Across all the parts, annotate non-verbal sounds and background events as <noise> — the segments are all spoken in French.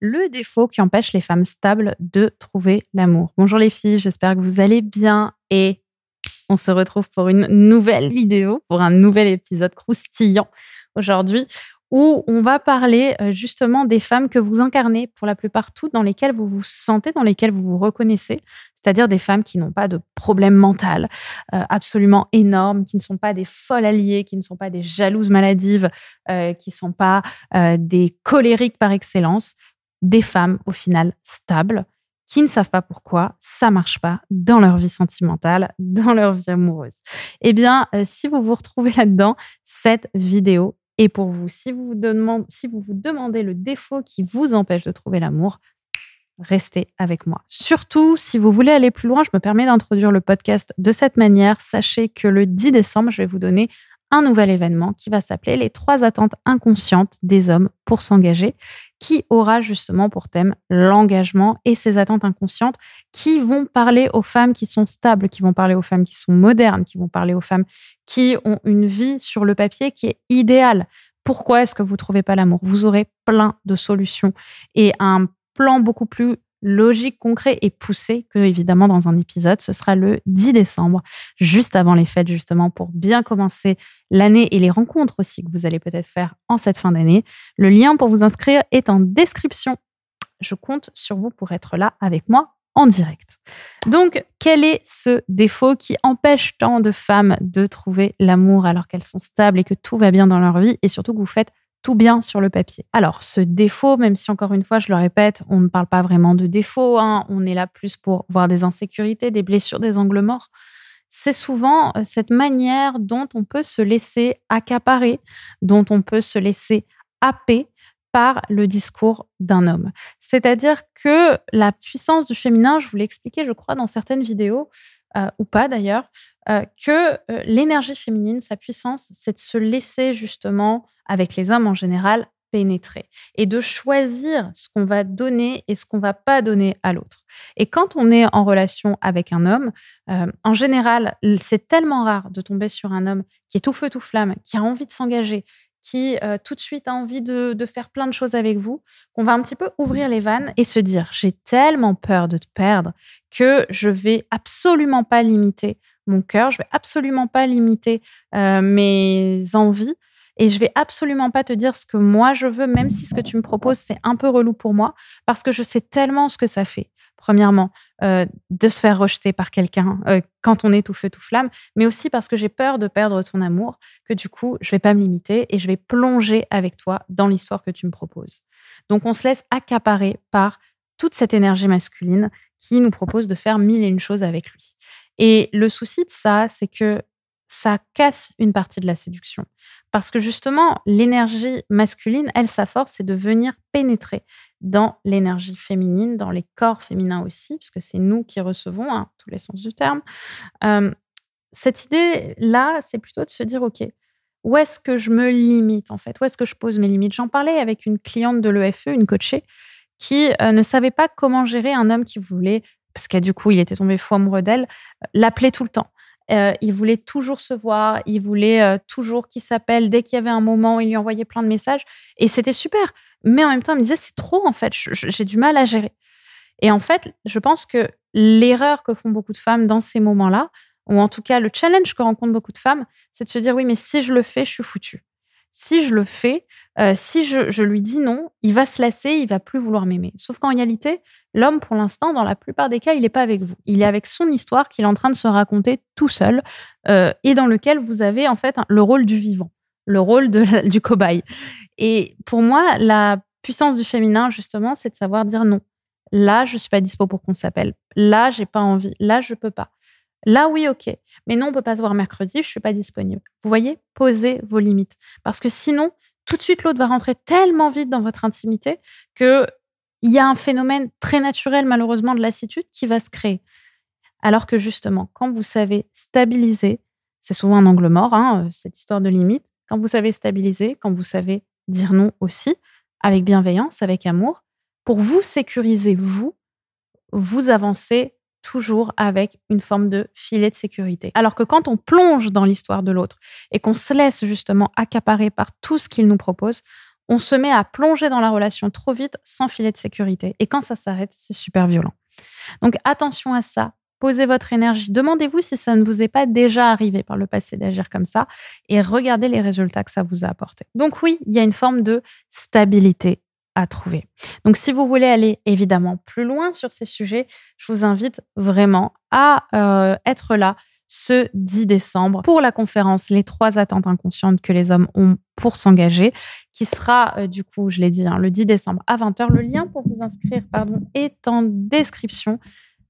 le défaut qui empêche les femmes stables de trouver l'amour. Bonjour les filles, j'espère que vous allez bien et on se retrouve pour une nouvelle vidéo, pour un nouvel épisode croustillant aujourd'hui où on va parler euh, justement des femmes que vous incarnez pour la plupart toutes, dans lesquelles vous vous sentez, dans lesquelles vous vous reconnaissez, c'est-à-dire des femmes qui n'ont pas de problème mental euh, absolument énorme, qui ne sont pas des folles alliées, qui ne sont pas des jalouses maladives, euh, qui ne sont pas des colériques par excellence, des femmes au final stables qui ne savent pas pourquoi ça marche pas dans leur vie sentimentale, <laughs> dans leur vie amoureuse. Eh bien, si vous vous retrouvez là-dedans, cette vidéo et pour vous. Si si vous vous demandez le défaut qui vous empêche de trouver l'amour, restez avec moi. Surtout, si vous voulez aller plus loin, je me permets d'introduire le podcast de cette manière. Sachez que le 10 décembre, je vais vous donner un nouvel événement qui va s'appeler les trois attentes inconscientes des hommes pour s'engager, qui aura justement pour thème l'engagement et ces attentes inconscientes qui vont parler aux femmes qui sont stables, qui vont parler aux femmes qui sont modernes, qui vont parler aux femmes qui ont une vie sur le papier qui est idéale? Pourquoi est-ce que vous ne trouvez pas l'amour? Vous aurez plein de solutions et un plan beaucoup plus logique, concret et poussé que, évidemment, dans un épisode. Ce sera le 10 décembre, juste avant les fêtes, justement, pour bien commencer l'année et les rencontres aussi que vous allez peut-être faire en cette fin d'année. Le lien pour vous inscrire est en description. Je compte sur vous pour être là avec moi en direct. Donc, quel est ce défaut qui empêche tant de femmes de trouver l'amour alors qu'elles sont stables et que tout va bien dans leur vie et surtout que vous faites tout bien sur le papier. Alors, ce défaut, même si encore une fois, je le répète, on ne parle pas vraiment de défaut, hein, on est là plus pour voir des insécurités, des blessures, des angles morts. C'est souvent euh, cette manière dont on peut se laisser accaparer, dont on peut se laisser happer par le discours d'un homme. C'est-à-dire que la puissance du féminin, je vous l'ai expliqué, je crois, dans certaines vidéos, euh, ou pas d'ailleurs, euh, que l'énergie féminine, sa puissance, c'est de se laisser justement avec les hommes en général, pénétrer et de choisir ce qu'on va donner et ce qu'on va pas donner à l'autre. Et quand on est en relation avec un homme, euh, en général, c'est tellement rare de tomber sur un homme qui est tout feu tout flamme, qui a envie de s'engager, qui euh, tout de suite a envie de, faire plein de choses avec vous, qu'on va un petit peu ouvrir les vannes et se dire j'ai tellement peur de te perdre que je vais absolument pas limiter mon cœur, je vais absolument pas limiter euh, mes envies et je vais absolument pas te dire ce que moi je veux, même si ce que tu me proposes, c'est un peu relou pour moi, parce que je sais tellement ce que ça fait. Premièrement, euh, de se faire rejeter par quelqu'un euh, quand on est tout feu, tout flamme, mais aussi parce que j'ai peur de perdre ton amour, que du coup, je vais pas me limiter et je vais plonger avec toi dans l'histoire que tu me proposes. Donc, on se laisse accaparer par toute cette énergie masculine qui nous propose de faire mille et une choses avec lui. Et le souci de ça, c'est que ça casse une partie de la séduction. Parce que justement, l'énergie masculine, elle, sa force, c'est de venir pénétrer dans l'énergie féminine, dans les corps féminins aussi, puisque c'est nous qui recevons, hein, tous les sens du terme. cette idée-là, c'est plutôt de se dire, OK, où est-ce que je me limite en fait? Où est-ce que je pose mes limites? J'en parlais avec une cliente de l'EFE, une coachée, qui euh, ne savait pas comment gérer un homme qui voulait, parce que du coup, il était tombé fou amoureux d'elle, l'appeler tout le temps. Euh, il voulait toujours se voir, il voulait euh, toujours qu'il s'appelle. Dès qu'il y avait un moment, il lui envoyait plein de messages. Et c'était super. Mais en même temps, il me disait, c'est trop, en fait, j'ai du mal à gérer. Et en fait, je pense que l'erreur que font beaucoup de femmes dans ces moments-là, ou en tout cas le challenge que rencontrent beaucoup de femmes, c'est de se dire, oui, mais si je le fais, je suis foutue si je le fais, euh, si je, lui dis non, il va se lasser, il va plus vouloir m'aimer. Sauf qu'en réalité, l'homme, pour l'instant, dans la plupart des cas, il n'est pas avec vous. Il est avec son histoire qu'il est en train de se raconter tout seul euh, et dans lequel vous avez en fait le rôle du vivant, le rôle du cobaye. Et pour moi, la puissance du féminin, justement, c'est de savoir dire non. Là, je suis pas dispo pour qu'on s'appelle. Là, j'ai pas envie. Là, je peux pas. Là, oui, ok. Mais non, on peut pas se voir mercredi, je suis pas disponible. Vous voyez, posez vos limites. Parce que sinon, tout de suite, l'autre va rentrer tellement vite dans votre intimité que il y a un phénomène très naturel, malheureusement, de lassitude qui va se créer. Alors que justement, quand vous savez stabiliser, c'est souvent un angle mort, hein, cette histoire de limite, quand vous savez stabiliser, quand vous savez dire non aussi, avec bienveillance, avec amour, pour vous sécuriser, vous, vous avancez toujours avec une forme de filet de sécurité. Alors que quand on plonge dans l'histoire de l'autre et qu'on se laisse justement accaparer par tout ce qu'il nous propose, on se met à plonger dans la relation trop vite sans filet de sécurité. Et quand ça s'arrête, c'est super violent. Donc attention à ça. Posez votre énergie. Demandez-vous si ça ne vous est pas déjà arrivé par le passé d'agir comme ça et regardez les résultats que ça vous a apporté. Donc oui, il y a une forme de stabilité à trouver. Donc si vous voulez aller évidemment plus loin sur ces sujets, je vous invite vraiment à euh, être là ce 10 décembre pour la conférence Les trois attentes inconscientes que les hommes ont pour s'engager, qui sera euh, du coup, je l'ai dit, hein, le 10 décembre à 20h. Le lien pour vous inscrire pardon, est en description.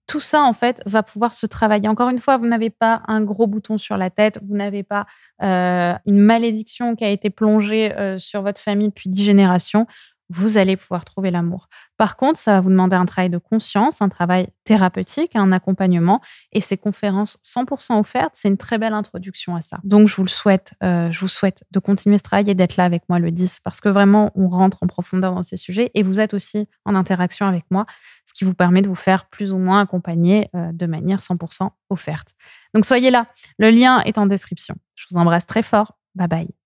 Tout ça, en fait, va pouvoir se travailler. Encore une fois, vous n'avez pas un gros bouton sur la tête, vous n'avez pas euh, une malédiction qui a été plongée sur votre famille depuis dix générations vous allez pouvoir trouver l'amour. Par contre, ça va vous demander un travail de conscience, un travail thérapeutique, un accompagnement. Et ces conférences 100% offertes, c'est une très belle introduction à ça. Donc, je vous le souhaite, euh, je vous souhaite de continuer ce travail et d'être là avec moi le 10 parce que vraiment, on rentre en profondeur dans ces sujets et vous êtes aussi en interaction avec moi, ce qui vous permet de vous faire plus ou moins accompagner euh, de manière 100% offerte. Donc, soyez là. Le lien est en description. Je vous embrasse très fort. Bye bye.